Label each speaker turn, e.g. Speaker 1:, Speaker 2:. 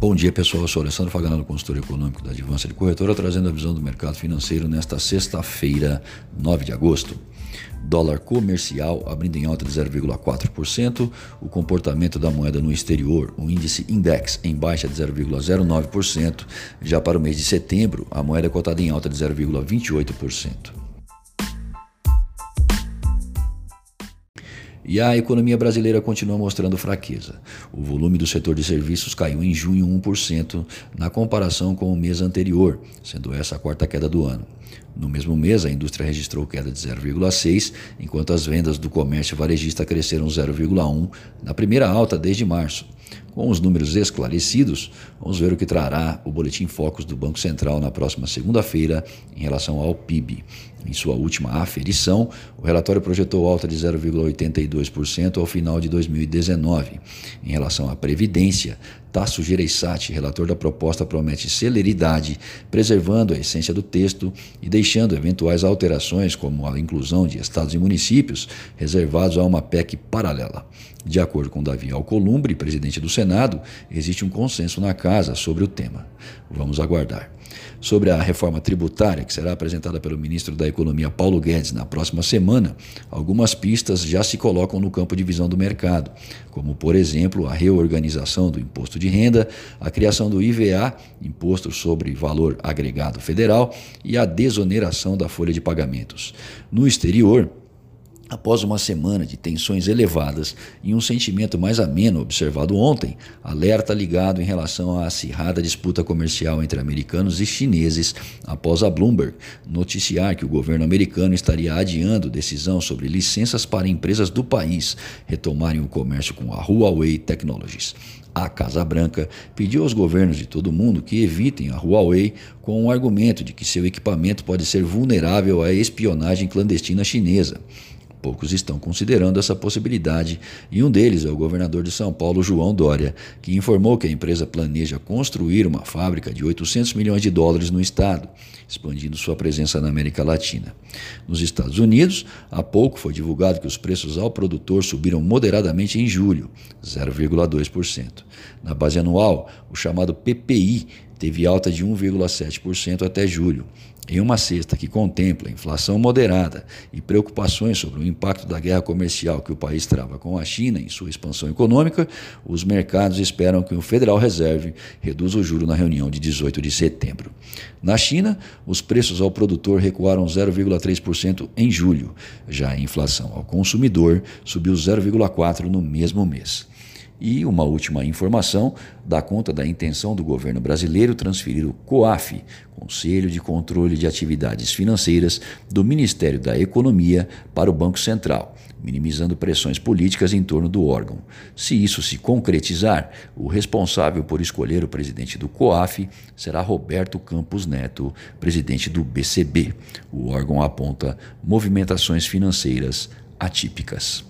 Speaker 1: Bom dia, pessoal. Eu sou Alessandro Faganello, consultor econômico da Advança de Corretora, trazendo a visão do mercado financeiro nesta sexta-feira, 9 de agosto. Dólar comercial abrindo em alta de 0,4%, o comportamento da moeda no exterior, o índice index em baixa de 0,09%, já para o mês de setembro, a moeda é cotada em alta de 0,28%. E a economia brasileira continua mostrando fraqueza. O volume do setor de serviços caiu em junho 1% na comparação com o mês anterior, sendo essa a quarta queda do ano. No mesmo mês, a indústria registrou queda de 0,6, enquanto as vendas do comércio varejista cresceram 0,1 na primeira alta desde março. Com os números esclarecidos, vamos ver o que trará o Boletim Focus do Banco Central na próxima segunda-feira em relação ao PIB. Em sua última aferição, o relatório projetou alta de 0,82% ao final de 2019. Em relação à Previdência, Tasso Gereissati, relator da proposta, promete celeridade, preservando a essência do texto e deixando eventuais alterações, como a inclusão de estados e municípios, reservados a uma PEC paralela. De acordo com Davi Alcolumbre, presidente do Senado, existe um consenso na casa sobre o tema. Vamos aguardar. Sobre a reforma tributária, que será apresentada pelo ministro da Economia Paulo Guedes na próxima semana, algumas pistas já se colocam no campo de visão do mercado, como, por exemplo, a reorganização do imposto de renda, a criação do IVA, Imposto sobre Valor Agregado Federal, e a desoneração da folha de pagamentos. No exterior, Após uma semana de tensões elevadas e um sentimento mais ameno observado ontem, alerta ligado em relação à acirrada disputa comercial entre americanos e chineses após a Bloomberg noticiar que o governo americano estaria adiando decisão sobre licenças para empresas do país retomarem o comércio com a Huawei Technologies. A Casa Branca pediu aos governos de todo o mundo que evitem a Huawei com o argumento de que seu equipamento pode ser vulnerável à espionagem clandestina chinesa. Poucos estão considerando essa possibilidade e um deles é o governador de São Paulo, João Dória, que informou que a empresa planeja construir uma fábrica de 800 milhões de dólares no estado, expandindo sua presença na América Latina. Nos Estados Unidos, há pouco foi divulgado que os preços ao produtor subiram moderadamente em julho, 0,2%. Na base anual, o chamado PPI teve alta de 1,7% até julho. Em uma cesta que contempla inflação moderada e preocupações sobre o impacto da guerra comercial que o país trava com a China em sua expansão econômica, os mercados esperam que o Federal Reserve reduza o juro na reunião de 18 de setembro. Na China, os preços ao produtor recuaram 0,3% em julho. Já a inflação ao consumidor subiu 0,4% no mesmo mês. E uma última informação dá conta da intenção do governo brasileiro transferir o COAF, Conselho de Controle de Atividades Financeiras, do Ministério da Economia para o Banco Central, minimizando pressões políticas em torno do órgão. Se isso se concretizar, o responsável por escolher o presidente do COAF será Roberto Campos Neto, presidente do BCB. O órgão aponta movimentações financeiras atípicas.